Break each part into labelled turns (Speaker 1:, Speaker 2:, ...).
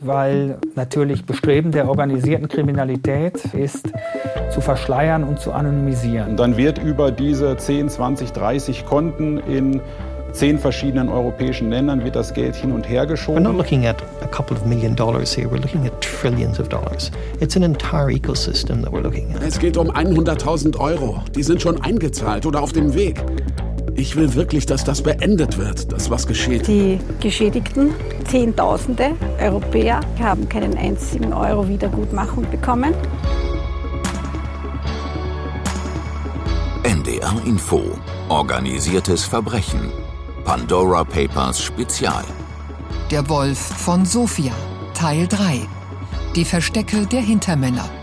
Speaker 1: weil natürlich Bestreben der organisierten Kriminalität ist, zu verschleiern und zu anonymisieren.
Speaker 2: Dann wird über diese 10, 20, 30 Konten in zehn verschiedenen europäischen Ländern wird das Geld hin und her geschoben.
Speaker 3: We're not looking at a couple of million dollars here, we're looking at trillions of dollars. It's an entire ecosystem that we're looking at.
Speaker 4: Es geht um 100.000 Euro. Die sind schon eingezahlt oder auf dem Weg. Ich will wirklich, dass das beendet wird, dass was geschieht.
Speaker 5: Die Geschädigten, Zehntausende Europäer, haben keinen einzigen Euro Wiedergutmachung bekommen.
Speaker 6: NDR Info. Organisiertes Verbrechen. Pandora Papers Spezial.
Speaker 7: Der Wolf von Sofia, Teil 3. Die Verstecke der Hintermänner.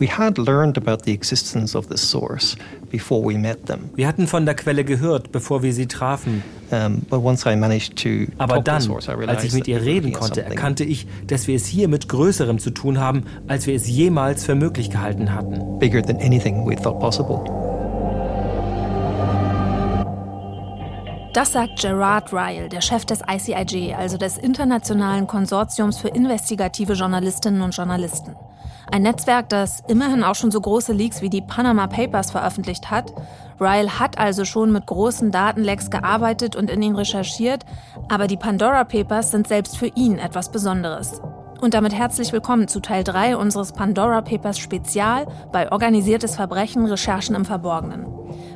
Speaker 3: We had learned about the existence of the source before we met them.
Speaker 8: Wir hatten von der Quelle gehört, bevor wir sie trafen.
Speaker 3: Um, but once I managed to
Speaker 8: Aber
Speaker 3: talk to
Speaker 8: dann,
Speaker 3: the source, I realized
Speaker 8: als ich mit
Speaker 3: that
Speaker 8: ihr reden konnte, erkannte ich, dass wir es hier mit Größerem zu tun haben, als wir es jemals für möglich gehalten hatten.
Speaker 3: bigger than anything we thought possible.
Speaker 9: Das sagt Gerard Ryle, der Chef des ICIJ, also des Internationalen Konsortiums für investigative Journalistinnen und Journalisten. Ein Netzwerk, das immerhin auch schon so große Leaks wie die Panama Papers veröffentlicht hat. Ryle hat also schon mit großen Datenlecks gearbeitet und in ihnen recherchiert, aber die Pandora Papers sind selbst für ihn etwas Besonderes. Und damit herzlich willkommen zu Teil 3 unseres Pandora Papers Spezial bei Organisiertes Verbrechen, Recherchen im Verborgenen.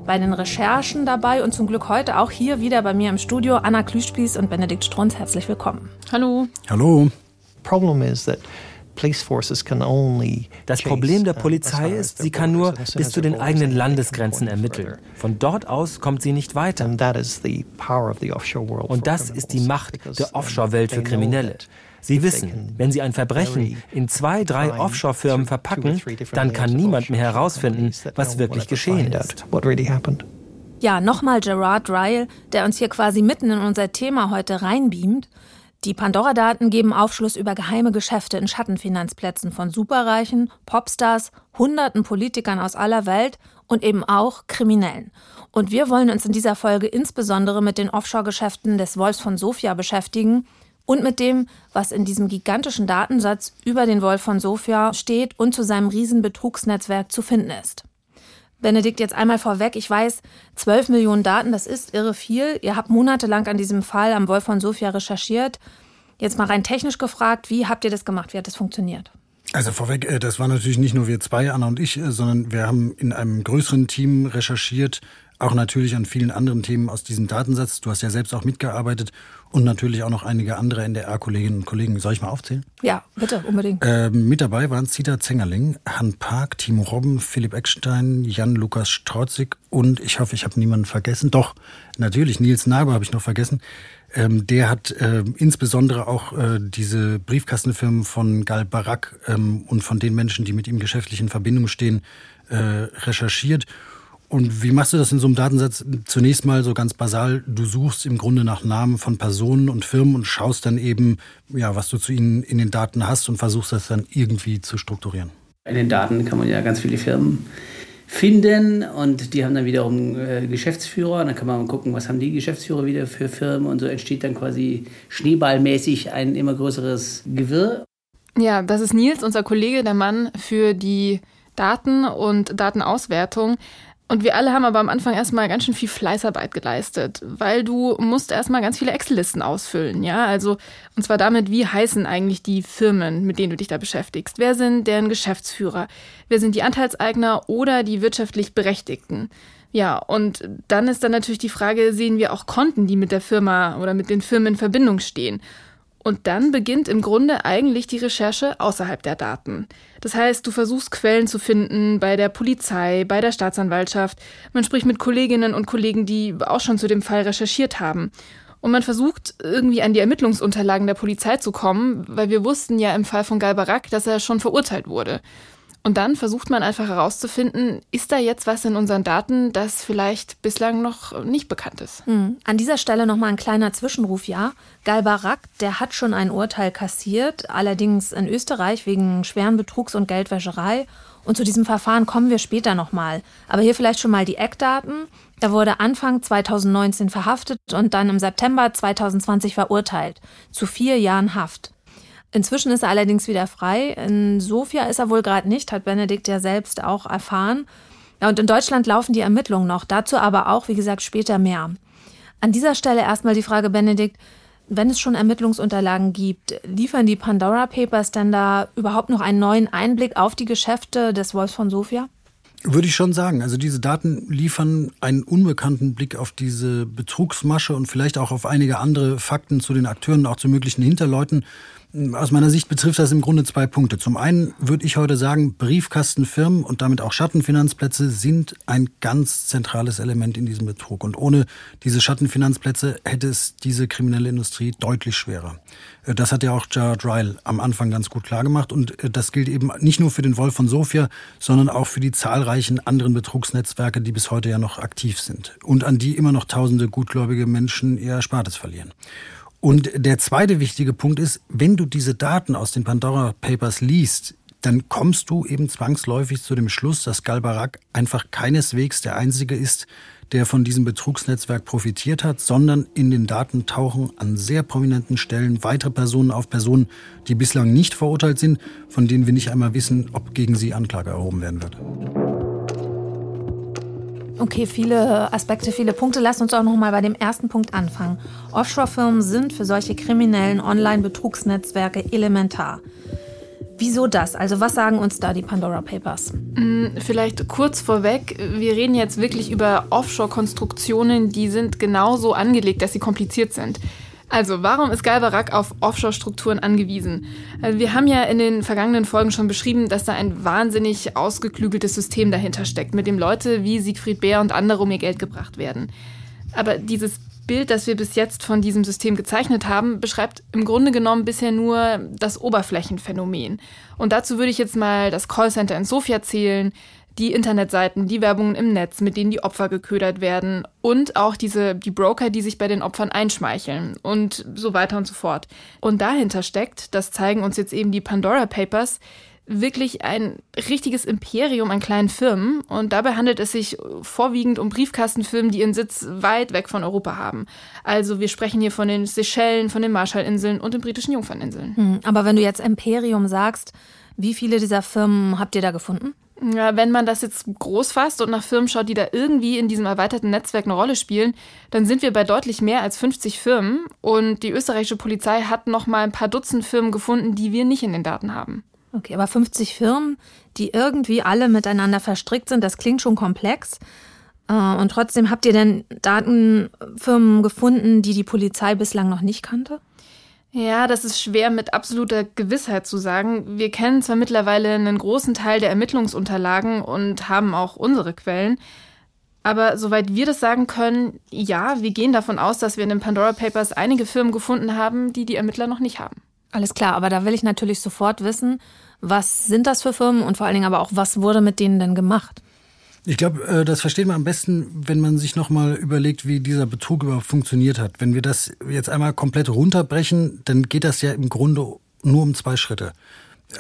Speaker 9: Bei den Recherchen dabei und zum Glück heute auch hier wieder bei mir im Studio Anna Klüspieß und Benedikt Strunz. Herzlich willkommen.
Speaker 10: Hallo.
Speaker 4: Hallo.
Speaker 3: Problem is that police forces can only
Speaker 8: Das Problem der
Speaker 3: uh,
Speaker 8: Polizei ist, sie kann nur bis zu den eigenen Landesgrenzen ermitteln. Von dort aus kommt sie nicht weiter.
Speaker 3: And that is the power of the offshore world
Speaker 8: Und
Speaker 3: for
Speaker 8: das ist die
Speaker 3: criminals,
Speaker 8: Macht der Offshore-Welt für Kriminelle. Sie wissen, wenn sie ein Verbrechen in zwei, drei Offshore-Firmen verpacken, dann kann niemand mehr herausfinden, was wirklich geschehen ist.
Speaker 3: out What really happened.
Speaker 9: Ja, nochmal Gerard Ryle, der uns hier quasi mitten in unser Thema heute reinbeamt. Die Pandora-Daten geben Aufschluss über geheime Geschäfte in Schattenfinanzplätzen von Superreichen, Popstars, hunderten Politikern aus aller Welt und eben auch Kriminellen. Und wir wollen uns in dieser Folge insbesondere mit den Offshore-Geschäften des Wolfs von Sofia beschäftigen und mit dem, was in diesem gigantischen Datensatz über den Wolf von Sofia steht und zu seinem riesen Betrugsnetzwerk zu finden ist. Benedikt, jetzt einmal vorweg. Ich weiß, 12 Millionen Daten, das ist irre viel. Ihr habt monatelang an diesem Fall am Wolf von Sofia recherchiert. Jetzt mal rein technisch gefragt, wie habt ihr das gemacht? Wie hat das funktioniert?
Speaker 11: Also vorweg, äh, das war natürlich nicht nur wir zwei, Anna und ich, äh, sondern wir haben in einem größeren Team recherchiert, auch natürlich an vielen anderen Themen aus diesem Datensatz. Du hast ja selbst auch mitgearbeitet und natürlich auch noch einige andere NDR-Kolleginnen und Kollegen. Soll ich mal aufzählen?
Speaker 9: Ja, bitte, unbedingt.
Speaker 11: Ähm, mit dabei waren Zita Zengerling, Han Park, Timo Robben, Philipp Eckstein, Jan-Lukas Strotzig und ich hoffe, ich habe niemanden vergessen. Doch, natürlich, Nils Naber habe ich noch vergessen. Ähm, der hat ähm, insbesondere auch äh, diese Briefkastenfirmen von Gal Barak ähm, und von den Menschen, die mit ihm geschäftlich in Verbindung stehen, äh, recherchiert. Und wie machst du das in so einem Datensatz? Zunächst mal so ganz basal, du suchst im Grunde nach Namen von Personen und Firmen und schaust dann eben, ja, was du zu ihnen in den Daten hast und versuchst das dann irgendwie zu strukturieren.
Speaker 12: In den Daten kann man ja ganz viele Firmen finden und die haben dann wiederum äh, Geschäftsführer. Dann kann man gucken, was haben die Geschäftsführer wieder für Firmen und so entsteht dann quasi schneeballmäßig ein immer größeres Gewirr.
Speaker 10: Ja, das ist Nils, unser Kollege, der Mann für die Daten und Datenauswertung. Und wir alle haben aber am Anfang erstmal ganz schön viel Fleißarbeit geleistet, weil du musst erstmal ganz viele Excel-Listen ausfüllen, ja? Also, und zwar damit, wie heißen eigentlich die Firmen, mit denen du dich da beschäftigst? Wer sind deren Geschäftsführer? Wer sind die Anteilseigner oder die wirtschaftlich Berechtigten? Ja, und dann ist dann natürlich die Frage, sehen wir auch Konten, die mit der Firma oder mit den Firmen in Verbindung stehen? Und dann beginnt im Grunde eigentlich die Recherche außerhalb der Daten. Das heißt, du versuchst Quellen zu finden bei der Polizei, bei der Staatsanwaltschaft. Man spricht mit Kolleginnen und Kollegen, die auch schon zu dem Fall recherchiert haben. Und man versucht irgendwie an die Ermittlungsunterlagen der Polizei zu kommen, weil wir wussten ja im Fall von Gal Barak, dass er schon verurteilt wurde. Und dann versucht man einfach herauszufinden, ist da jetzt was in unseren Daten, das vielleicht bislang noch nicht bekannt ist.
Speaker 9: Hm. An dieser Stelle nochmal ein kleiner Zwischenruf, ja. Gal Barak, der hat schon ein Urteil kassiert, allerdings in Österreich wegen schweren Betrugs und Geldwäscherei. Und zu diesem Verfahren kommen wir später nochmal. Aber hier vielleicht schon mal die Eckdaten. Er wurde Anfang 2019 verhaftet und dann im September 2020 verurteilt. Zu vier Jahren Haft. Inzwischen ist er allerdings wieder frei. In Sofia ist er wohl gerade nicht, hat Benedikt ja selbst auch erfahren. Ja, und in Deutschland laufen die Ermittlungen noch. Dazu aber auch, wie gesagt, später mehr. An dieser Stelle erstmal die Frage, Benedikt, wenn es schon Ermittlungsunterlagen gibt, liefern die Pandora Papers denn da überhaupt noch einen neuen Einblick auf die Geschäfte des Wolfs von Sofia?
Speaker 11: Würde ich schon sagen. Also diese Daten liefern einen unbekannten Blick auf diese Betrugsmasche und vielleicht auch auf einige andere Fakten zu den Akteuren, auch zu möglichen Hinterleuten. Aus meiner Sicht betrifft das im Grunde zwei Punkte. Zum einen würde ich heute sagen, Briefkastenfirmen und damit auch Schattenfinanzplätze sind ein ganz zentrales Element in diesem Betrug. Und ohne diese Schattenfinanzplätze hätte es diese kriminelle Industrie deutlich schwerer. Äh, das hat ja auch Jared Ryle am Anfang ganz gut klargemacht. Und äh, das gilt eben nicht nur für den Wolf von Sofia, sondern auch für die zahlreichen anderen Betrugsnetzwerke, die bis heute ja noch aktiv sind. Und an die immer noch tausende gutgläubige Menschen ihr Erspartes verlieren. Und der zweite wichtige Punkt ist, wenn du diese Daten aus den Pandora Papers liest, dann kommst du eben zwangsläufig zu dem Schluss, dass Galbarak einfach keineswegs der Einzige ist, der von diesem Betrugsnetzwerk profitiert hat, sondern in den Daten tauchen an sehr prominenten Stellen weitere Personen auf, Personen, die bislang nicht verurteilt sind, von denen wir nicht einmal wissen, ob gegen sie Anklage erhoben werden wird.
Speaker 9: Okay, viele Aspekte, viele Punkte. Lass uns auch noch mal bei dem ersten Punkt anfangen. Offshore-Firmen sind für solche kriminellen Online-Betrugsnetzwerke elementar. Wieso das? Also was sagen uns da die Pandora Papers?
Speaker 10: Mm, vielleicht kurz vorweg, wir reden jetzt wirklich über Offshore-Konstruktionen, die sind genauso angelegt, dass sie kompliziert sind. Also, warum ist Galbarak auf Offshore-Strukturen angewiesen? Also, wir haben ja in den vergangenen Folgen schon beschrieben, dass da ein wahnsinnig ausgeklügeltes System dahinter steckt, mit dem Leute wie Siegfried Bär und andere um ihr Geld gebracht werden. Aber dieses Bild, das wir bis jetzt von diesem System gezeichnet haben, beschreibt im Grunde genommen bisher nur das Oberflächenphänomen. Und dazu würde ich jetzt mal das Callcenter in Sofia zählen, die Internetseiten, die Werbungen im Netz, mit denen die Opfer geködert werden und auch diese, die Broker, die sich bei den Opfern einschmeicheln und so weiter und so fort. Und dahinter steckt, das zeigen uns jetzt eben die Pandora Papers, wirklich ein richtiges Imperium an kleinen Firmen und dabei handelt es sich vorwiegend um Briefkastenfirmen, die ihren Sitz weit weg von Europa haben. Also wir sprechen hier von den Seychellen, von den Marshallinseln und den britischen Jungferninseln.
Speaker 9: Hm, aber wenn du jetzt Imperium sagst, wie viele dieser Firmen habt ihr da gefunden?
Speaker 10: Ja, wenn man das jetzt groß fasst und nach Firmen schaut, die da irgendwie in diesem erweiterten Netzwerk eine Rolle spielen, dann sind wir bei deutlich mehr als 50 Firmen und die österreichische Polizei hat noch mal ein paar Dutzend Firmen gefunden, die wir nicht in den Daten haben.
Speaker 9: Okay, aber 50 Firmen, die irgendwie alle miteinander verstrickt sind, das klingt schon komplex. Äh, und trotzdem habt ihr denn Datenfirmen gefunden, die die Polizei bislang noch nicht kannte?
Speaker 10: Ja, das ist schwer mit absoluter Gewissheit zu sagen. Wir kennen zwar mittlerweile einen großen Teil der Ermittlungsunterlagen und haben auch unsere Quellen, aber soweit wir das sagen können, ja, wir gehen davon aus, dass wir in den Pandora Papers einige Firmen gefunden haben, die die Ermittler noch nicht haben.
Speaker 9: Alles klar, aber da will ich natürlich sofort wissen, was sind das für Firmen und vor allen Dingen aber auch, was wurde mit denen denn gemacht?
Speaker 11: Ich glaube, äh, das versteht man am besten, wenn man sich nochmal überlegt, wie dieser Betrug überhaupt funktioniert hat. Wenn wir das jetzt einmal komplett runterbrechen, dann geht das ja im Grunde nur um zwei Schritte.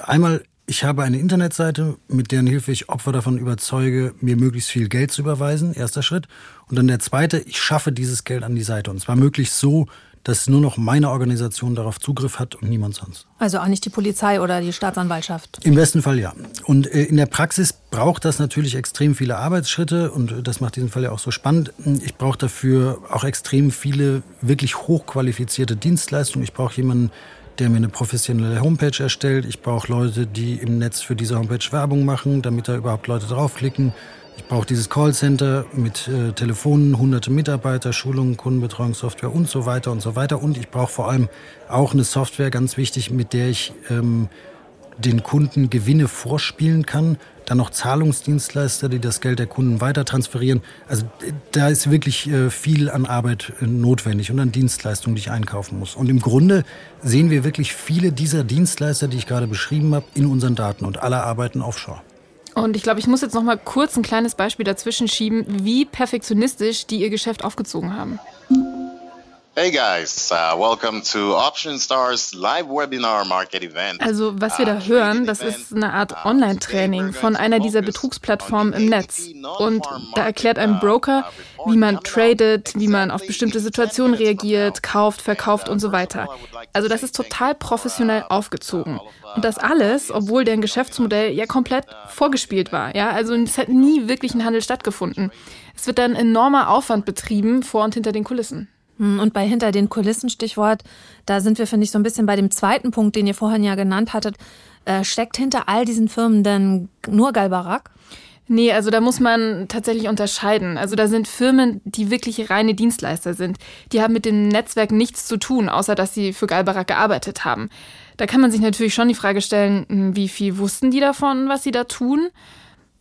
Speaker 11: Einmal, ich habe eine Internetseite, mit deren Hilfe ich Opfer davon überzeuge, mir möglichst viel Geld zu überweisen, erster Schritt. Und dann der zweite, ich schaffe dieses Geld an die Seite. Und zwar möglichst so, dass nur noch meine Organisation darauf Zugriff hat und niemand sonst.
Speaker 9: Also auch nicht die Polizei oder die Staatsanwaltschaft?
Speaker 11: Im besten Fall ja. Und äh, in der Praxis braucht das natürlich extrem viele Arbeitsschritte und das macht diesen Fall ja auch so spannend. Ich brauche dafür auch extrem viele wirklich hochqualifizierte Dienstleistungen. Ich brauche jemanden, der mir eine professionelle Homepage erstellt. Ich brauche Leute, die im Netz für diese Homepage Werbung machen, damit da überhaupt Leute draufklicken. Ich brauche dieses Callcenter mit äh, Telefonen, hunderte Mitarbeiter, Schulungen, Kundenbetreuungssoftware und so weiter und so weiter. Und ich brauche vor allem auch eine Software, ganz wichtig, mit der ich ähm, den Kunden Gewinne vorspielen kann. Dann noch Zahlungsdienstleister, die das Geld der Kunden weiter transferieren. Also da ist wirklich äh, viel an Arbeit äh, notwendig und an Dienstleistungen, die ich einkaufen muss. Und im Grunde sehen wir wirklich viele dieser Dienstleister, die ich gerade beschrieben habe, in unseren Daten und alle arbeiten offshore.
Speaker 10: Und ich glaube, ich muss jetzt noch mal kurz ein kleines Beispiel dazwischen schieben, wie perfektionistisch die ihr Geschäft aufgezogen haben.
Speaker 13: Hey guys, uh, welcome to Option Stars live webinar market event.
Speaker 10: Also, was wir da uh, hören, das ist eine Art uh, Online-Training von einer dieser Betrugsplattformen im Netz. Und da erklärt ein Broker, wie man tradet, wie man auf bestimmte Situationen reagiert, kauft, verkauft und so weiter. Also, das ist total professionell aufgezogen. Und das alles, obwohl deren Geschäftsmodell ja komplett vorgespielt war. Ja, also es hat nie wirklich ein Handel stattgefunden. Es wird dann enormer Aufwand betrieben vor und hinter den Kulissen.
Speaker 9: Hm, und bei hinter den Kulissen Stichwort, da sind wir, finde ich, so ein bisschen bei dem zweiten Punkt, den ihr vorhin ja genannt hattet. Äh, steckt hinter all diesen Firmen denn nur Galbarak?
Speaker 10: Nee, also da muss man tatsächlich unterscheiden. Also da sind Firmen, die wirklich reine Dienstleister sind. Die haben mit dem Netzwerk nichts zu tun, außer dass sie für Galbarak gearbeitet haben. Da kann man sich natürlich schon die Frage stellen, hm, wie viel wussten die davon, was sie da tun?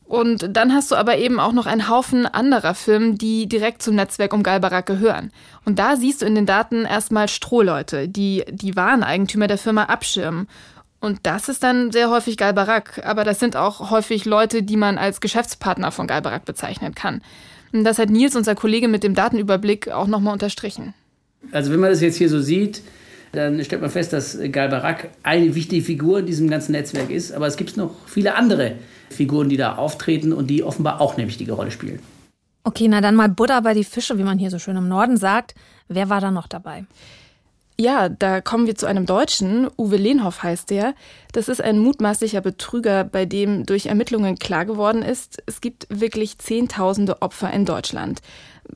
Speaker 10: Und dann hast du aber eben auch noch einen Haufen anderer Firmen, die direkt zum Netzwerk um Galbarak gehören. Und da siehst du in den Daten erstmal Strohleute, die die wahren Eigentümer der Firma abschirmen. Und das ist dann sehr häufig Galbarak, aber das sind auch häufig Leute, die man als Geschäftspartner von Galbarak bezeichnen kann. Und das hat Nils, unser Kollege mit dem Datenüberblick, auch nochmal unterstrichen.
Speaker 12: Also wenn man das jetzt hier so sieht, dann stellt man fest, dass Galbarak eine wichtige Figur in diesem ganzen Netzwerk ist, aber es gibt noch viele andere Figuren, die da auftreten und die offenbar auch eine wichtige Rolle spielen.
Speaker 9: Okay, na dann mal Butter bei die Fische, wie man hier so schön im Norden sagt. Wer war da noch dabei?
Speaker 10: Ja, da kommen wir zu einem Deutschen, Uwe Lehnhoff heißt der. Das ist ein mutmaßlicher Betrüger, bei dem durch Ermittlungen klar geworden ist, es gibt wirklich Zehntausende Opfer in Deutschland.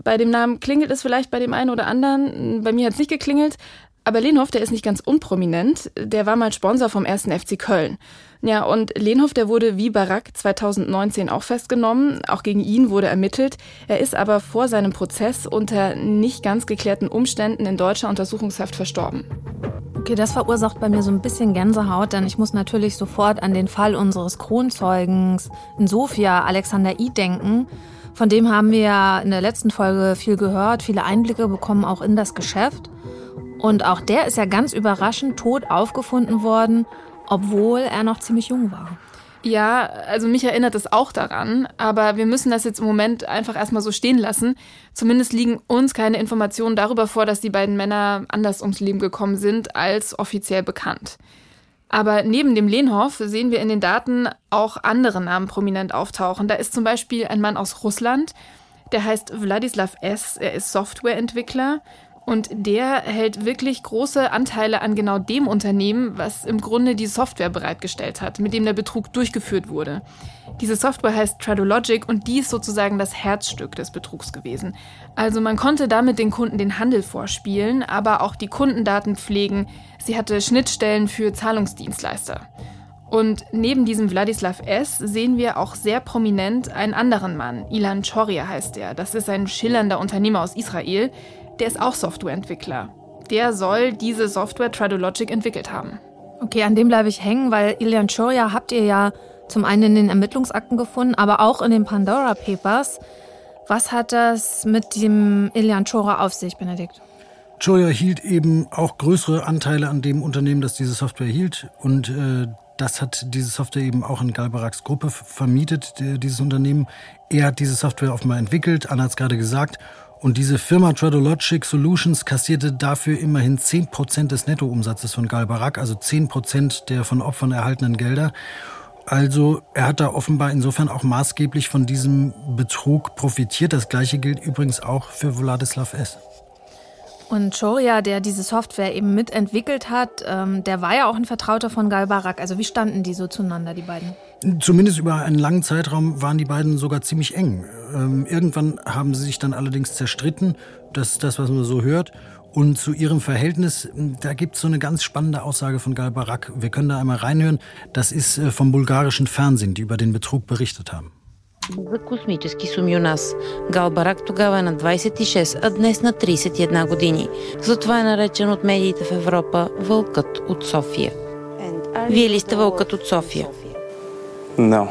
Speaker 10: Bei dem Namen klingelt es vielleicht bei dem einen oder anderen, bei mir hat es nicht geklingelt, aber Lehnhoff, der ist nicht ganz unprominent, der war mal Sponsor vom ersten FC Köln. Ja, und Lehnhoff, der wurde wie Barack 2019 auch festgenommen. Auch gegen ihn wurde ermittelt. Er ist aber vor seinem Prozess unter nicht ganz geklärten Umständen in deutscher Untersuchungshaft verstorben.
Speaker 9: Okay, das verursacht bei mir so ein bisschen Gänsehaut, denn ich muss natürlich sofort an den Fall unseres Kronzeugens in Sofia, Alexander I, denken. Von dem haben wir ja in der letzten Folge viel gehört, viele Einblicke bekommen auch in das Geschäft. Und auch der ist ja ganz überraschend tot aufgefunden worden obwohl er noch ziemlich jung war.
Speaker 10: Ja, also mich erinnert es auch daran, aber wir müssen das jetzt im Moment einfach erstmal so stehen lassen. Zumindest liegen uns keine Informationen darüber vor, dass die beiden Männer anders ums Leben gekommen sind, als offiziell bekannt. Aber neben dem Lehnhoff sehen wir in den Daten auch andere Namen prominent auftauchen. Da ist zum Beispiel ein Mann aus Russland, der heißt Wladislav S., er ist Softwareentwickler und der hält wirklich große Anteile an genau dem Unternehmen, was im Grunde die Software bereitgestellt hat, mit dem der Betrug durchgeführt wurde. Diese Software heißt Tradologic und die ist sozusagen das Herzstück des Betrugs gewesen. Also man konnte damit den Kunden den Handel vorspielen, aber auch die Kundendaten pflegen. Sie hatte Schnittstellen für Zahlungsdienstleister. Und neben diesem Wladislav S. sehen wir auch sehr prominent einen anderen Mann. Ilan Choria heißt er. Das ist ein schillernder Unternehmer aus Israel der ist auch Softwareentwickler. Der soll diese Software Tradologic entwickelt haben.
Speaker 9: Okay, an dem bleibe ich hängen, weil Ilian Choria habt ihr ja zum einen in den Ermittlungsakten gefunden, aber auch in den Pandora Papers. Was hat das mit dem Ilian Chora auf sich, Benedikt?
Speaker 11: Choria hielt eben auch größere Anteile an dem Unternehmen, das diese Software hielt. Und äh, das hat diese Software eben auch in Galbaraks Gruppe vermietet, dieses Unternehmen. Er hat diese Software offenbar entwickelt, Anna hat es gerade gesagt. Und diese Firma Tradologic Solutions kassierte dafür immerhin 10% des Nettoumsatzes von Galbarak, also 10% der von Opfern erhaltenen Gelder. Also er hat da offenbar insofern auch maßgeblich von diesem Betrug profitiert. Das gleiche gilt übrigens auch für Wladislav S.
Speaker 9: Und Choria, der diese Software eben mitentwickelt hat, ähm, der war ja auch ein Vertrauter von Galbarak. Also wie standen die so zueinander, die beiden?
Speaker 11: Zumindest über einen langen Zeitraum waren die beiden sogar ziemlich eng. Ähm, irgendwann haben sie sich dann allerdings zerstritten. Das ist das, was man so hört. Und zu ihrem Verhältnis, da gibt es so eine ganz spannende Aussage von Gal Barak. Wir können da einmal reinhören. Das ist äh, vom bulgarischen Fernsehen, die über den Betrug berichtet haben.
Speaker 14: За космически суми у нас. Галбарак тогава е на 26, а днес на 31 години. Затова е наречен от медиите в Европа Вълкът от София. Вие ли сте Вълкът от София?
Speaker 15: No.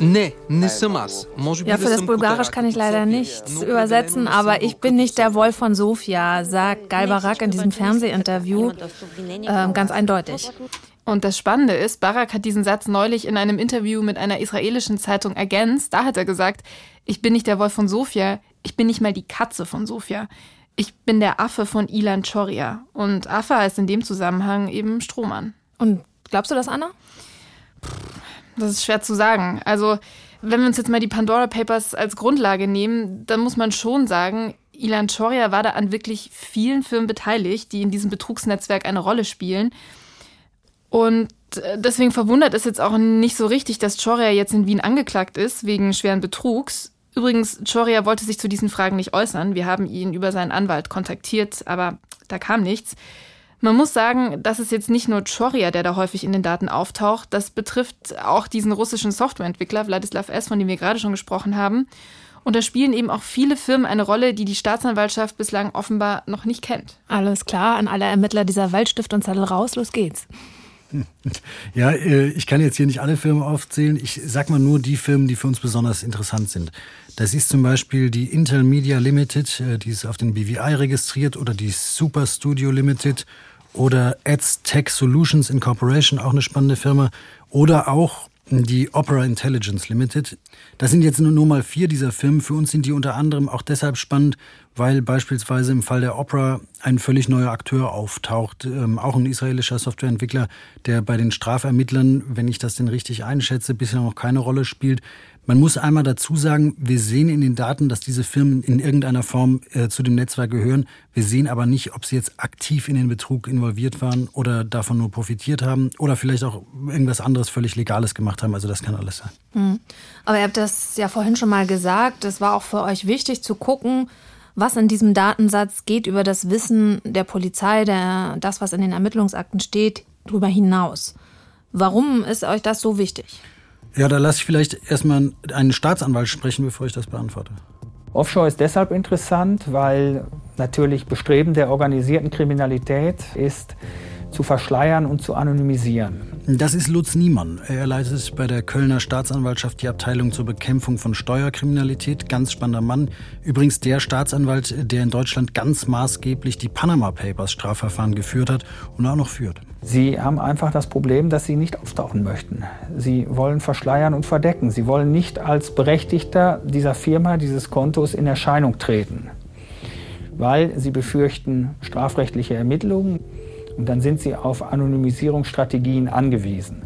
Speaker 16: Nee, nisse mas.
Speaker 9: Ja, für das Bulgarisch kann ich leider nichts übersetzen, aber ich bin nicht der Wolf von Sofia, sagt Galbarak in diesem Fernsehinterview äh, ganz eindeutig.
Speaker 10: Und das Spannende ist, Barak hat diesen Satz neulich in einem Interview mit einer israelischen Zeitung ergänzt. Da hat er gesagt, ich bin nicht der Wolf von Sofia, ich bin nicht mal die Katze von Sofia. Ich bin der Affe von Ilan Choria. Und Affe heißt in dem Zusammenhang eben Strohmann.
Speaker 9: Und glaubst du das, Anna? Pff.
Speaker 10: Das ist schwer zu sagen. Also, wenn wir uns jetzt mal die Pandora Papers als Grundlage nehmen, dann muss man schon sagen, Ilan Choria war da an wirklich vielen Firmen beteiligt, die in diesem Betrugsnetzwerk eine Rolle spielen. Und äh, deswegen verwundert es jetzt auch nicht so richtig, dass Choria jetzt in Wien angeklagt ist wegen schweren Betrugs. Übrigens, Choria wollte sich zu diesen Fragen nicht äußern. Wir haben ihn über seinen Anwalt kontaktiert, aber da kam nichts. Man muss sagen, das ist jetzt nicht nur Choria, der da häufig in den Daten auftaucht. Das betrifft auch diesen russischen Softwareentwickler Wladislav S., von dem wir gerade schon gesprochen haben. Und da spielen eben auch viele Firmen eine Rolle, die die Staatsanwaltschaft bislang offenbar noch nicht kennt.
Speaker 9: Alles klar, an alle Ermittler dieser Waldstift und Zettel raus, los geht's.
Speaker 11: Ja, äh, ich kann jetzt hier nicht alle Firmen aufzählen. Ich sag mal nur die Firmen, die für uns besonders interessant sind. Das ist zum Beispiel die Intel Media Limited, äh, die ist auf den BVI registriert, oder die Super Studio Limited oder Ads Tech Solutions Incorporation, auch eine spannende Firma, oder auch die Opera Intelligence Limited. Das sind jetzt nur mal vier dieser Firmen. Für uns sind die unter anderem auch deshalb spannend, weil beispielsweise im Fall der Opera ein völlig neuer Akteur auftaucht, ähm, auch ein israelischer Softwareentwickler, der bei den Strafermittlern, wenn ich das denn richtig einschätze, bisher noch keine Rolle spielt. Man muss einmal dazu sagen, wir sehen in den Daten, dass diese Firmen in irgendeiner Form äh, zu dem Netzwerk gehören. Wir sehen aber nicht, ob sie jetzt aktiv in den Betrug involviert waren oder davon nur profitiert haben oder vielleicht auch irgendwas anderes völlig Legales gemacht haben. Also das kann alles sein.
Speaker 9: Mhm. Aber ihr habt das ja vorhin schon mal gesagt. Es war auch für euch wichtig zu gucken, was in diesem Datensatz geht über das Wissen der Polizei, der, das, was in den Ermittlungsakten steht, darüber hinaus. Warum ist euch das so wichtig?
Speaker 11: Ja, da lasse ich vielleicht erstmal einen Staatsanwalt sprechen, bevor ich das beantworte.
Speaker 1: Offshore ist deshalb interessant, weil natürlich Bestreben der organisierten Kriminalität ist, zu verschleiern und zu anonymisieren.
Speaker 11: Das ist Lutz Niemann. Er leitet bei der Kölner Staatsanwaltschaft die Abteilung zur Bekämpfung von Steuerkriminalität. Ganz spannender Mann. Übrigens der Staatsanwalt, der in Deutschland ganz maßgeblich die Panama Papers Strafverfahren geführt hat und auch noch führt.
Speaker 1: Sie haben einfach das Problem, dass sie nicht auftauchen möchten. Sie wollen verschleiern und verdecken. Sie wollen nicht als Berechtigter dieser Firma, dieses Kontos in Erscheinung treten, weil sie befürchten strafrechtliche Ermittlungen. Und dann sind sie auf Anonymisierungsstrategien angewiesen.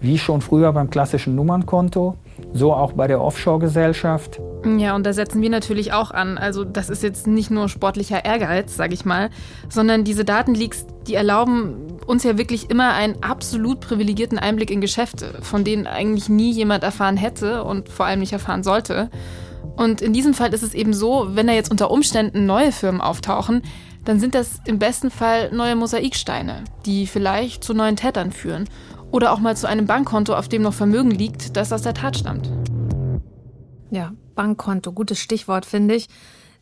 Speaker 1: Wie schon früher beim klassischen Nummernkonto, so auch bei der Offshore-Gesellschaft.
Speaker 10: Ja, und da setzen wir natürlich auch an. Also das ist jetzt nicht nur sportlicher Ehrgeiz, sage ich mal, sondern diese Datenleaks, die erlauben uns ja wirklich immer einen absolut privilegierten Einblick in Geschäfte, von denen eigentlich nie jemand erfahren hätte und vor allem nicht erfahren sollte. Und in diesem Fall ist es eben so, wenn da jetzt unter Umständen neue Firmen auftauchen, dann sind das im besten Fall neue Mosaiksteine, die vielleicht zu neuen Tätern führen oder auch mal zu einem Bankkonto, auf dem noch Vermögen liegt, das aus der Tat stammt.
Speaker 9: Ja, Bankkonto, gutes Stichwort, finde ich.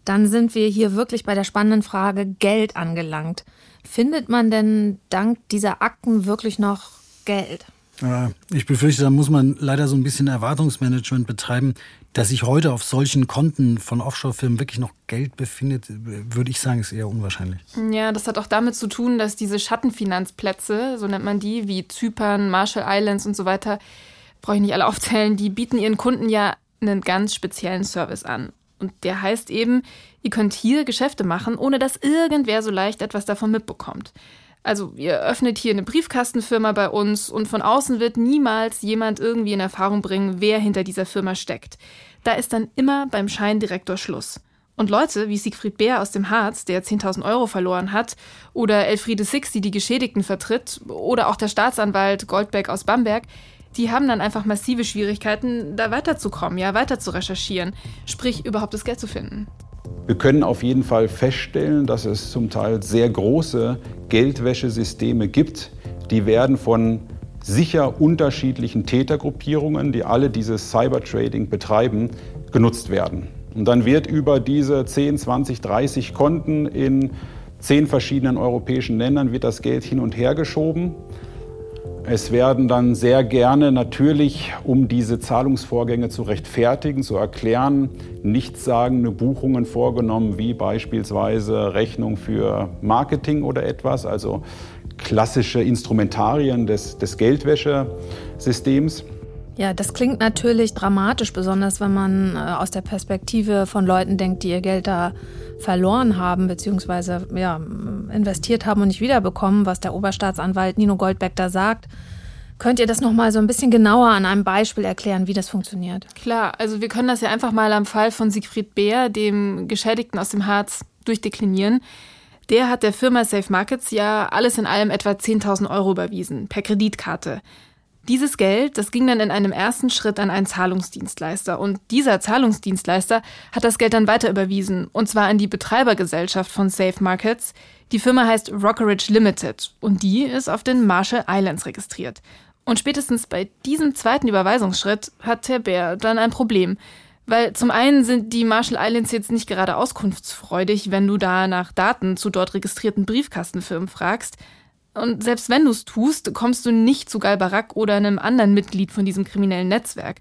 Speaker 9: Dann sind wir hier wirklich bei der spannenden Frage Geld angelangt. Findet man denn dank dieser Akten wirklich noch Geld?
Speaker 11: Ja, ich befürchte, da muss man leider so ein bisschen Erwartungsmanagement betreiben. Dass sich heute auf solchen Konten von Offshore-Firmen wirklich noch Geld befindet, würde ich sagen, ist eher unwahrscheinlich.
Speaker 10: Ja, das hat auch damit zu tun, dass diese Schattenfinanzplätze, so nennt man die, wie Zypern, Marshall Islands und so weiter, brauche ich nicht alle aufzählen, die bieten ihren Kunden ja einen ganz speziellen Service an. Und der heißt eben, ihr könnt hier Geschäfte machen, ohne dass irgendwer so leicht etwas davon mitbekommt. Also ihr öffnet hier eine Briefkastenfirma bei uns und von außen wird niemals jemand irgendwie in Erfahrung bringen, wer hinter dieser Firma steckt. Da ist dann immer beim Scheindirektor Schluss. Und Leute wie Siegfried Bär aus dem Harz, der 10.000 Euro verloren hat, oder Elfriede Six, die die Geschädigten vertritt, oder auch der Staatsanwalt Goldbeck aus Bamberg, die haben dann einfach massive Schwierigkeiten, da weiterzukommen, ja, weiter zu recherchieren, sprich überhaupt das Geld zu finden.
Speaker 2: Wir können auf jeden Fall feststellen, dass es zum Teil sehr große Geldwäschesysteme gibt. Die werden von sicher unterschiedlichen Tätergruppierungen, die alle dieses Cybertrading betreiben, genutzt werden. Und dann wird über diese 10, 20, 30 Konten in zehn verschiedenen europäischen Ländern wird das Geld hin und her geschoben. Es werden dann sehr gerne natürlich, um diese Zahlungsvorgänge zu rechtfertigen, zu erklären, nichtssagende Buchungen vorgenommen, wie beispielsweise Rechnung für Marketing oder etwas, also klassische Instrumentarien des, des Geldwäschesystems.
Speaker 9: Ja, das klingt natürlich dramatisch, besonders wenn man äh, aus der Perspektive von Leuten denkt, die ihr Geld da verloren haben, beziehungsweise ja, investiert haben und nicht wiederbekommen, was der Oberstaatsanwalt Nino Goldbeck da sagt. Könnt ihr das nochmal so ein bisschen genauer an einem Beispiel erklären, wie das funktioniert?
Speaker 10: Klar, also wir können das ja einfach mal am Fall von Siegfried Beer, dem Geschädigten aus dem Harz, durchdeklinieren. Der hat der Firma Safe Markets ja alles in allem etwa 10.000 Euro überwiesen, per Kreditkarte. Dieses Geld, das ging dann in einem ersten Schritt an einen Zahlungsdienstleister. Und dieser Zahlungsdienstleister hat das Geld dann weiter überwiesen. Und zwar an die Betreibergesellschaft von Safe Markets. Die Firma heißt Rockeridge Limited. Und die ist auf den Marshall Islands registriert. Und spätestens bei diesem zweiten Überweisungsschritt hat Herr Bär dann ein Problem. Weil zum einen sind die Marshall Islands jetzt nicht gerade auskunftsfreudig, wenn du da nach Daten zu dort registrierten Briefkastenfirmen fragst. Und selbst wenn du es tust, kommst du nicht zu Galbarak oder einem anderen Mitglied von diesem kriminellen Netzwerk.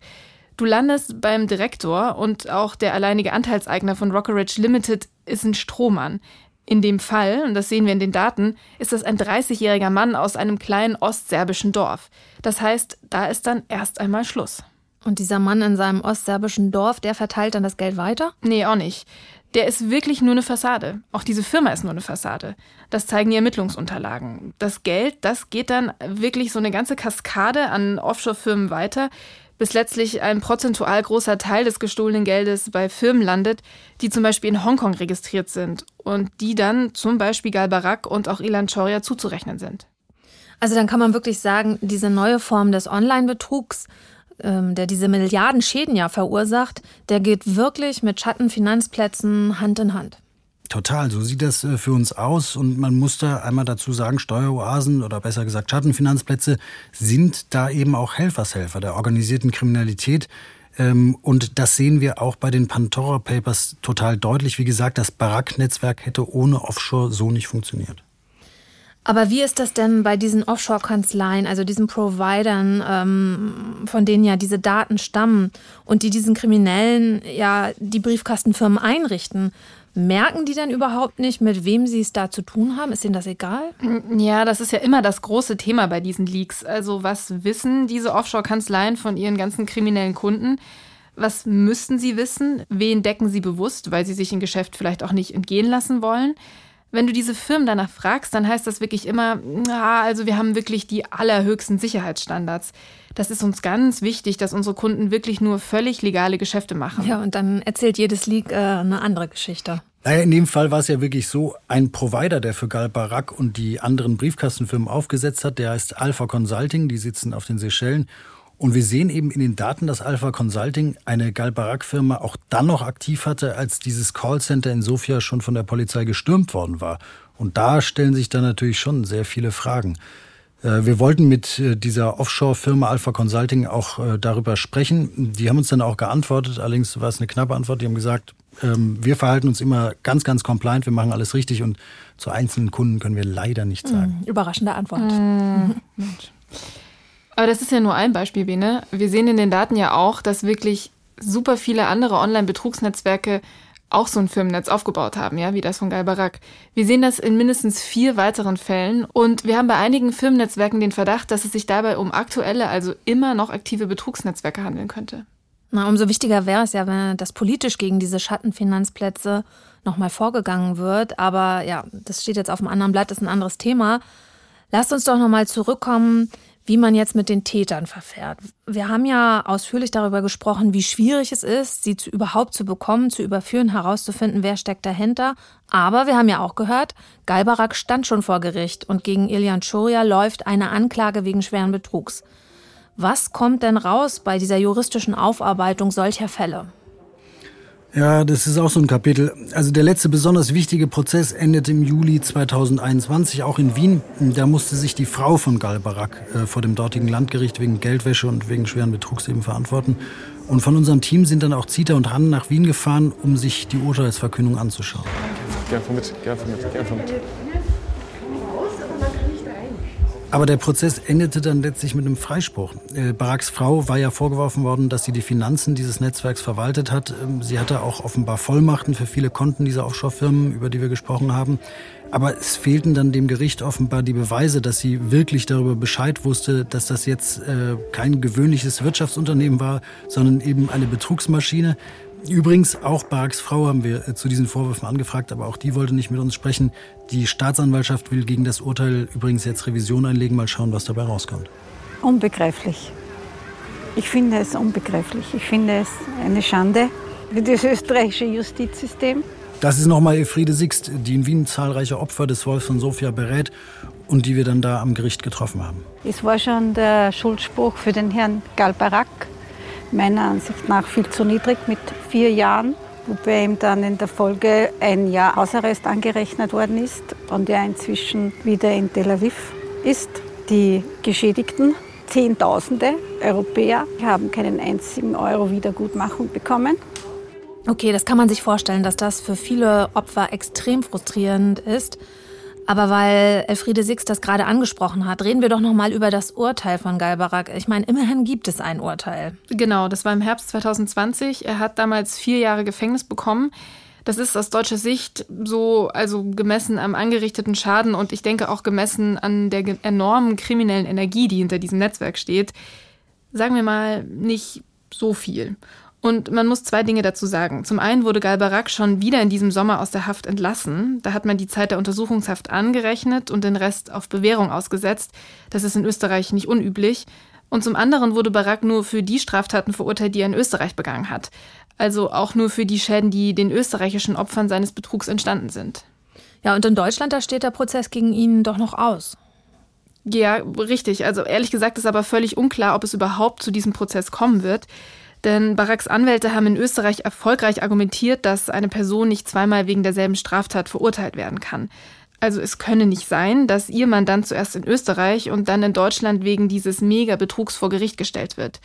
Speaker 10: Du landest beim Direktor und auch der alleinige Anteilseigner von Rockeridge Limited ist ein Strohmann. In dem Fall, und das sehen wir in den Daten, ist das ein 30-jähriger Mann aus einem kleinen ostserbischen Dorf. Das heißt, da ist dann erst einmal Schluss.
Speaker 9: Und dieser Mann in seinem ostserbischen Dorf, der verteilt dann das Geld weiter?
Speaker 10: Nee, auch nicht. Der ist wirklich nur eine Fassade. Auch diese Firma ist nur eine Fassade. Das zeigen die Ermittlungsunterlagen. Das Geld, das geht dann wirklich so eine ganze Kaskade an Offshore-Firmen weiter, bis letztlich ein prozentual großer Teil des gestohlenen Geldes bei Firmen landet, die zum Beispiel in Hongkong registriert sind und die dann zum Beispiel Galbarak und auch Ilan Choria zuzurechnen sind.
Speaker 9: Also dann kann man wirklich sagen, diese neue Form des Online-Betrugs, der diese Milliarden Schäden ja verursacht, der geht wirklich mit Schattenfinanzplätzen Hand in Hand.
Speaker 11: Total, so sieht das äh, für uns aus. Und man muss da einmal dazu sagen, Steueroasen oder besser gesagt Schattenfinanzplätze sind da eben auch Helfershelfer der organisierten Kriminalität. Ähm, und das sehen wir auch bei den Pandora Papers total deutlich. Wie gesagt, das Barack-Netzwerk hätte ohne Offshore so nicht funktioniert.
Speaker 9: Aber wie ist das denn bei diesen Offshore-Kanzleien, also diesen Providern, ähm, von denen ja diese Daten stammen und die diesen Kriminellen ja die Briefkastenfirmen einrichten? Merken die denn überhaupt nicht, mit wem sie es da zu tun haben? Ist ihnen das egal?
Speaker 10: Ja, das ist ja immer das große Thema bei diesen Leaks. Also was wissen diese Offshore-Kanzleien von ihren ganzen kriminellen Kunden? Was müssten sie wissen? Wen decken sie bewusst, weil sie sich ein Geschäft vielleicht auch nicht entgehen lassen wollen? Wenn du diese Firmen danach fragst, dann heißt das wirklich immer, ah, also wir haben wirklich die allerhöchsten Sicherheitsstandards. Das ist uns ganz wichtig, dass unsere Kunden wirklich nur völlig legale Geschäfte machen.
Speaker 9: Ja, und dann erzählt jedes Leak äh, eine andere Geschichte.
Speaker 11: Naja, in dem Fall war es ja wirklich so, ein Provider, der für Gal Barak und die anderen Briefkastenfirmen aufgesetzt hat, der heißt Alpha Consulting, die sitzen auf den Seychellen. Und wir sehen eben in den Daten, dass Alpha Consulting eine Galbarak-Firma auch dann noch aktiv hatte, als dieses Callcenter in Sofia schon von der Polizei gestürmt worden war. Und da stellen sich dann natürlich schon sehr viele Fragen. Äh, wir wollten mit äh, dieser Offshore-Firma Alpha Consulting auch äh, darüber sprechen. Die haben uns dann auch geantwortet, allerdings war es eine knappe Antwort. Die haben gesagt, ähm, wir verhalten uns immer ganz, ganz compliant, wir machen alles richtig und zu einzelnen Kunden können wir leider nichts sagen.
Speaker 9: Mhm, überraschende Antwort.
Speaker 10: Mhm. Aber das ist ja nur ein Beispiel, Bene. Wir sehen in den Daten ja auch, dass wirklich super viele andere Online-Betrugsnetzwerke auch so ein Firmennetz aufgebaut haben, ja, wie das von Guy Barak. Wir sehen das in mindestens vier weiteren Fällen und wir haben bei einigen Firmennetzwerken den Verdacht, dass es sich dabei um aktuelle, also immer noch aktive Betrugsnetzwerke handeln könnte.
Speaker 9: Na, umso wichtiger wäre es ja, wenn das politisch gegen diese Schattenfinanzplätze nochmal vorgegangen wird. Aber ja, das steht jetzt auf dem anderen Blatt, ist ein anderes Thema. Lasst uns doch nochmal zurückkommen wie man jetzt mit den Tätern verfährt. Wir haben ja ausführlich darüber gesprochen, wie schwierig es ist, sie zu, überhaupt zu bekommen, zu überführen, herauszufinden, wer steckt dahinter. Aber wir haben ja auch gehört, Galbarak stand schon vor Gericht und gegen Ilian Choria läuft eine Anklage wegen schweren Betrugs. Was kommt denn raus bei dieser juristischen Aufarbeitung solcher Fälle?
Speaker 11: Ja, das ist auch so ein Kapitel. Also der letzte besonders wichtige Prozess endet im Juli 2021, auch in Wien. Da musste sich die Frau von Galbarak äh, vor dem dortigen Landgericht wegen Geldwäsche und wegen schweren Betrugs eben verantworten. Und von unserem Team sind dann auch Zita und Han nach Wien gefahren, um sich die Urteilsverkündung anzuschauen.
Speaker 15: Geh einfach mit, geh einfach mit, geh einfach mit.
Speaker 11: Aber der Prozess endete dann letztlich mit einem Freispruch. Äh, Baracks Frau war ja vorgeworfen worden, dass sie die Finanzen dieses Netzwerks verwaltet hat. Ähm, sie hatte auch offenbar Vollmachten für viele Konten dieser Offshore-Firmen, über die wir gesprochen haben. Aber es fehlten dann dem Gericht offenbar die Beweise, dass sie wirklich darüber Bescheid wusste, dass das jetzt äh, kein gewöhnliches Wirtschaftsunternehmen war, sondern eben eine Betrugsmaschine. Übrigens, auch Barks Frau haben wir äh, zu diesen Vorwürfen angefragt, aber auch die wollte nicht mit uns sprechen. Die Staatsanwaltschaft will gegen das Urteil übrigens jetzt Revision einlegen. Mal schauen, was dabei rauskommt.
Speaker 5: Unbegreiflich. Ich finde es unbegreiflich. Ich finde es eine Schande für das österreichische Justizsystem.
Speaker 11: Das ist nochmal Elfriede Sixt, die in Wien zahlreiche Opfer des Wolfs von Sofia berät und die wir dann da am Gericht getroffen haben.
Speaker 5: Es war schon der Schuldspruch für den Herrn Galbarak meiner Ansicht nach viel zu niedrig mit vier Jahren, wobei ihm dann in der Folge ein Jahr Hausarrest angerechnet worden ist und er inzwischen wieder in Tel Aviv ist. Die Geschädigten, Zehntausende Europäer, haben keinen einzigen Euro Wiedergutmachung bekommen.
Speaker 9: Okay, das kann man sich vorstellen, dass das für viele Opfer extrem frustrierend ist. Aber weil Elfriede Six das gerade angesprochen hat, reden wir doch noch mal über das Urteil von Galbarak. Ich meine, immerhin gibt es ein Urteil.
Speaker 10: Genau, das war im Herbst 2020. Er hat damals vier Jahre Gefängnis bekommen. Das ist aus deutscher Sicht so, also gemessen am angerichteten Schaden und ich denke auch gemessen an der enormen kriminellen Energie, die hinter diesem Netzwerk steht, sagen wir mal, nicht so viel. Und man muss zwei Dinge dazu sagen. Zum einen wurde Galbarak schon wieder in diesem Sommer aus der Haft entlassen. Da hat man die Zeit der Untersuchungshaft angerechnet und den Rest auf Bewährung ausgesetzt. Das ist in Österreich nicht unüblich. Und zum anderen wurde Barak nur für die Straftaten verurteilt, die er in Österreich begangen hat. Also auch nur für die Schäden, die den österreichischen Opfern seines Betrugs entstanden sind.
Speaker 9: Ja, und in Deutschland, da steht der Prozess gegen ihn doch noch aus.
Speaker 10: Ja, richtig. Also ehrlich gesagt ist aber völlig unklar, ob es überhaupt zu diesem Prozess kommen wird. Denn Baracks Anwälte haben in Österreich erfolgreich argumentiert, dass eine Person nicht zweimal wegen derselben Straftat verurteilt werden kann. Also es könne nicht sein, dass ihr Mandant zuerst in Österreich und dann in Deutschland wegen dieses Mega-Betrugs vor Gericht gestellt wird.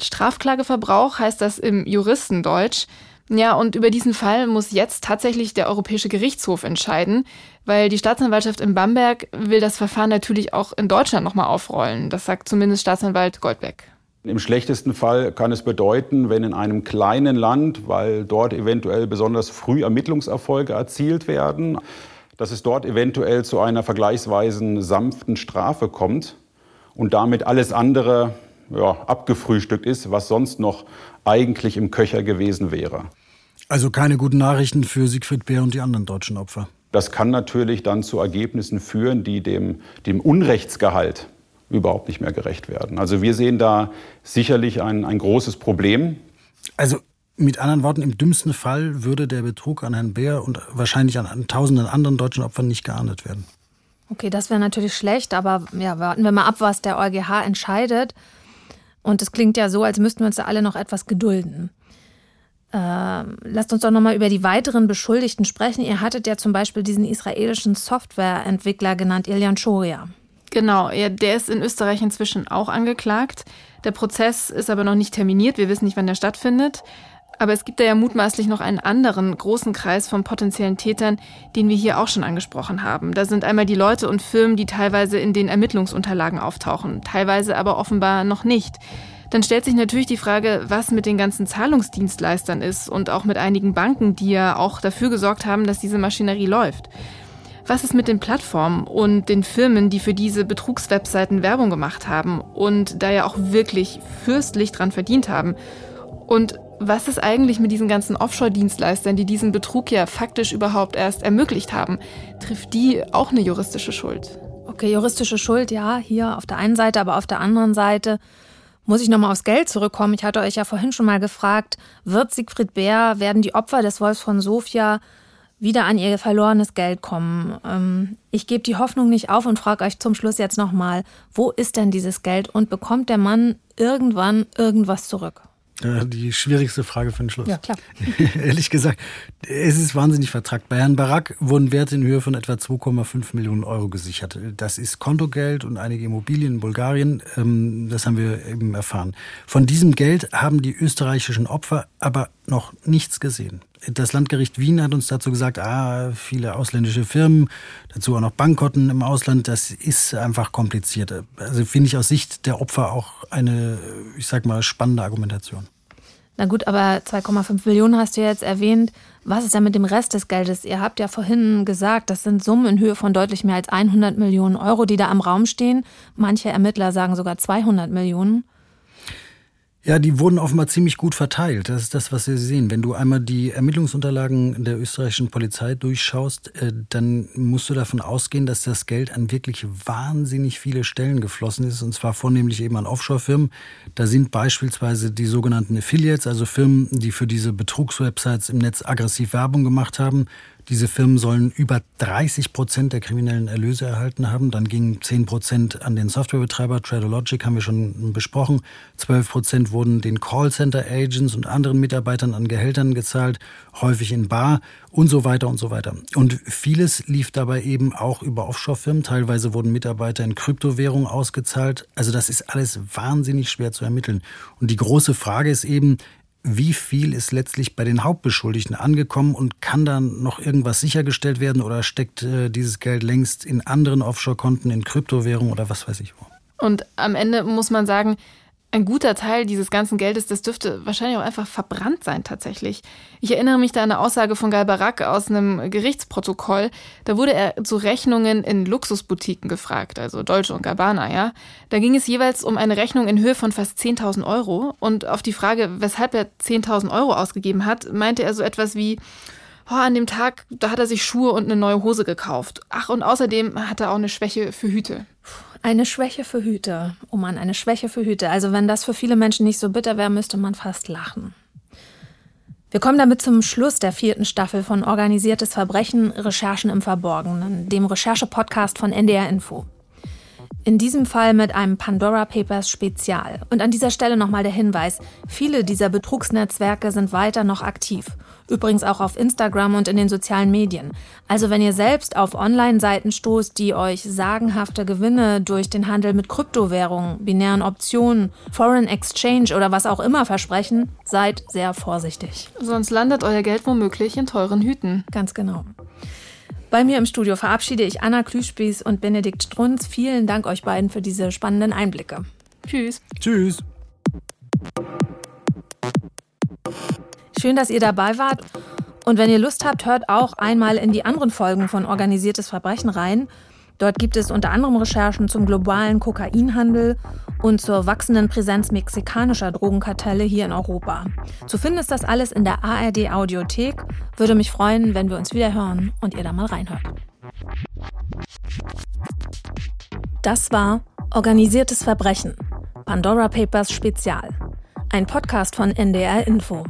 Speaker 10: Strafklageverbrauch heißt das im Juristendeutsch. Ja, und über diesen Fall muss jetzt tatsächlich der Europäische Gerichtshof entscheiden, weil die Staatsanwaltschaft in Bamberg will das Verfahren natürlich auch in Deutschland nochmal aufrollen. Das sagt zumindest Staatsanwalt Goldbeck.
Speaker 2: Im schlechtesten Fall kann es bedeuten, wenn in einem kleinen Land, weil dort eventuell besonders früh Ermittlungserfolge erzielt werden, dass es dort eventuell zu einer vergleichsweise sanften Strafe kommt und damit alles andere ja, abgefrühstückt ist, was sonst noch eigentlich im Köcher gewesen wäre.
Speaker 11: Also keine guten Nachrichten für Siegfried Bär und die anderen deutschen Opfer.
Speaker 2: Das kann natürlich dann zu Ergebnissen führen, die dem, dem Unrechtsgehalt überhaupt nicht mehr gerecht werden. Also wir sehen da sicherlich ein, ein großes Problem.
Speaker 11: Also mit anderen Worten, im dümmsten Fall würde der Betrug an Herrn Bär und wahrscheinlich an, an tausenden anderen deutschen Opfern nicht geahndet werden.
Speaker 9: Okay, das wäre natürlich schlecht, aber ja, warten wir mal ab, was der EuGH entscheidet. Und es klingt ja so, als müssten wir uns da alle noch etwas gedulden. Ähm, lasst uns doch nochmal über die weiteren Beschuldigten sprechen. Ihr hattet ja zum Beispiel diesen israelischen Softwareentwickler genannt, Ilian Shoria.
Speaker 10: Genau, ja, der ist in Österreich inzwischen auch angeklagt. Der Prozess ist aber noch nicht terminiert. Wir wissen nicht, wann der stattfindet. Aber es gibt da ja mutmaßlich noch einen anderen großen Kreis von potenziellen Tätern, den wir hier auch schon angesprochen haben. Da sind einmal die Leute und Firmen, die teilweise in den Ermittlungsunterlagen auftauchen, teilweise aber offenbar noch nicht. Dann stellt sich natürlich die Frage, was mit den ganzen Zahlungsdienstleistern ist und auch mit einigen Banken, die ja auch dafür gesorgt haben, dass diese Maschinerie läuft. Was ist mit den Plattformen und den Firmen, die für diese Betrugswebseiten Werbung gemacht haben und da ja auch wirklich fürstlich dran verdient haben? Und was ist eigentlich mit diesen ganzen Offshore-Dienstleistern, die diesen Betrug ja faktisch überhaupt erst ermöglicht haben? Trifft die auch eine juristische Schuld?
Speaker 9: Okay, juristische Schuld, ja, hier auf der einen Seite, aber auf der anderen Seite muss ich nochmal aufs Geld zurückkommen. Ich hatte euch ja vorhin schon mal gefragt, wird Siegfried Bär, werden die Opfer des Wolfs von Sofia wieder an ihr verlorenes Geld kommen. Ähm, ich gebe die Hoffnung nicht auf und frage euch zum Schluss jetzt nochmal, wo ist denn dieses Geld und bekommt der Mann irgendwann irgendwas zurück?
Speaker 11: Die schwierigste Frage für den Schluss.
Speaker 9: Ja, klar.
Speaker 11: Ehrlich gesagt, es ist wahnsinnig vertrackt. Bei Herrn Barak wurden Werte in Höhe von etwa 2,5 Millionen Euro gesichert. Das ist Kontogeld und einige Immobilien in Bulgarien. Ähm, das haben wir eben erfahren. Von diesem Geld haben die österreichischen Opfer aber noch nichts gesehen. Das Landgericht Wien hat uns dazu gesagt, ah, viele ausländische Firmen, dazu auch noch Bankkonten im Ausland, das ist einfach kompliziert. Also finde ich aus Sicht der Opfer auch eine, ich sag mal, spannende Argumentation.
Speaker 9: Na gut, aber 2,5 Millionen hast du jetzt erwähnt. Was ist denn mit dem Rest des Geldes? Ihr habt ja vorhin gesagt, das sind Summen in Höhe von deutlich mehr als 100 Millionen Euro, die da am Raum stehen. Manche Ermittler sagen sogar 200 Millionen.
Speaker 11: Ja, die wurden offenbar ziemlich gut verteilt. Das ist das, was Sie sehen. Wenn du einmal die Ermittlungsunterlagen der österreichischen Polizei durchschaust, äh, dann musst du davon ausgehen, dass das Geld an wirklich wahnsinnig viele Stellen geflossen ist, und zwar vornehmlich eben an Offshore-Firmen. Da sind beispielsweise die sogenannten Affiliates, also Firmen, die für diese Betrugswebsites im Netz aggressiv Werbung gemacht haben. Diese Firmen sollen über 30 Prozent der kriminellen Erlöse erhalten haben. Dann gingen 10 Prozent an den Softwarebetreiber. Tradologic haben wir schon besprochen. 12 Prozent wurden den Callcenter-Agents und anderen Mitarbeitern an Gehältern gezahlt, häufig in Bar und so weiter und so weiter. Und vieles lief dabei eben auch über Offshore-Firmen. Teilweise wurden Mitarbeiter in Kryptowährung ausgezahlt. Also das ist alles wahnsinnig schwer zu ermitteln. Und die große Frage ist eben, wie viel ist letztlich bei den Hauptbeschuldigten angekommen und kann dann noch irgendwas sichergestellt werden oder steckt äh, dieses Geld längst in anderen Offshore-Konten, in Kryptowährungen oder was weiß ich wo?
Speaker 10: Und am Ende muss man sagen, ein guter Teil dieses ganzen Geldes, das dürfte wahrscheinlich auch einfach verbrannt sein tatsächlich. Ich erinnere mich da an eine Aussage von Gal Barak aus einem Gerichtsprotokoll. Da wurde er zu Rechnungen in Luxusboutiquen gefragt, also Dolce und Gabbana, ja. Da ging es jeweils um eine Rechnung in Höhe von fast 10.000 Euro. Und auf die Frage, weshalb er 10.000 Euro ausgegeben hat, meinte er so etwas wie, oh, an dem Tag, da hat er sich Schuhe und eine neue Hose gekauft. Ach, und außerdem hat er auch eine Schwäche für Hüte.
Speaker 9: Eine Schwäche für Hüte. Oh Mann, eine Schwäche für Hüte. Also wenn das für viele Menschen nicht so bitter wäre, müsste man fast lachen. Wir kommen damit zum Schluss der vierten Staffel von Organisiertes Verbrechen, Recherchen im Verborgenen, dem Recherche-Podcast von NDR Info. In diesem Fall mit einem Pandora Papers Spezial. Und an dieser Stelle nochmal der Hinweis, viele dieser Betrugsnetzwerke sind weiter noch aktiv. Übrigens auch auf Instagram und in den sozialen Medien. Also wenn ihr selbst auf Online-Seiten stoßt, die euch sagenhafte Gewinne durch den Handel mit Kryptowährungen, binären Optionen, Foreign Exchange oder was auch immer versprechen, seid sehr vorsichtig.
Speaker 10: Sonst landet euer Geld womöglich in teuren Hüten.
Speaker 9: Ganz genau. Bei mir im Studio verabschiede ich Anna Klüspieß und Benedikt Strunz. Vielen Dank euch beiden für diese spannenden Einblicke.
Speaker 10: Tschüss.
Speaker 11: Tschüss.
Speaker 9: Schön, dass ihr dabei wart. Und wenn ihr Lust habt, hört auch einmal in die anderen Folgen von Organisiertes Verbrechen rein. Dort gibt es unter anderem Recherchen zum globalen Kokainhandel und zur wachsenden Präsenz mexikanischer Drogenkartelle hier in Europa. Zu finden ist das alles in der ARD Audiothek. Würde mich freuen, wenn wir uns wieder hören und ihr da mal reinhört. Das war Organisiertes Verbrechen. Pandora Papers Spezial. Ein Podcast von NDR Info.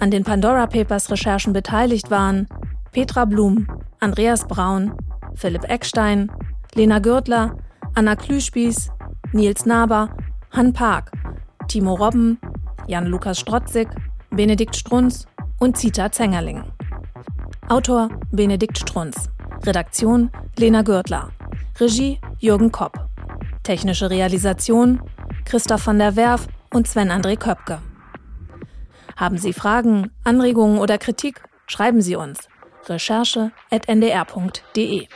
Speaker 9: An den Pandora Papers Recherchen beteiligt waren Petra Blum, Andreas Braun, Philipp Eckstein, Lena Gürtler, Anna Klüspieß, Nils Naber, Han Park, Timo Robben, Jan-Lukas Strotzig, Benedikt Strunz und Zita Zengerling. Autor Benedikt Strunz. Redaktion Lena Gürtler. Regie Jürgen Kopp. Technische Realisation Christoph van der Werf und Sven André Köpke. Haben Sie Fragen, Anregungen oder Kritik? Schreiben Sie uns recherche.ndr.de.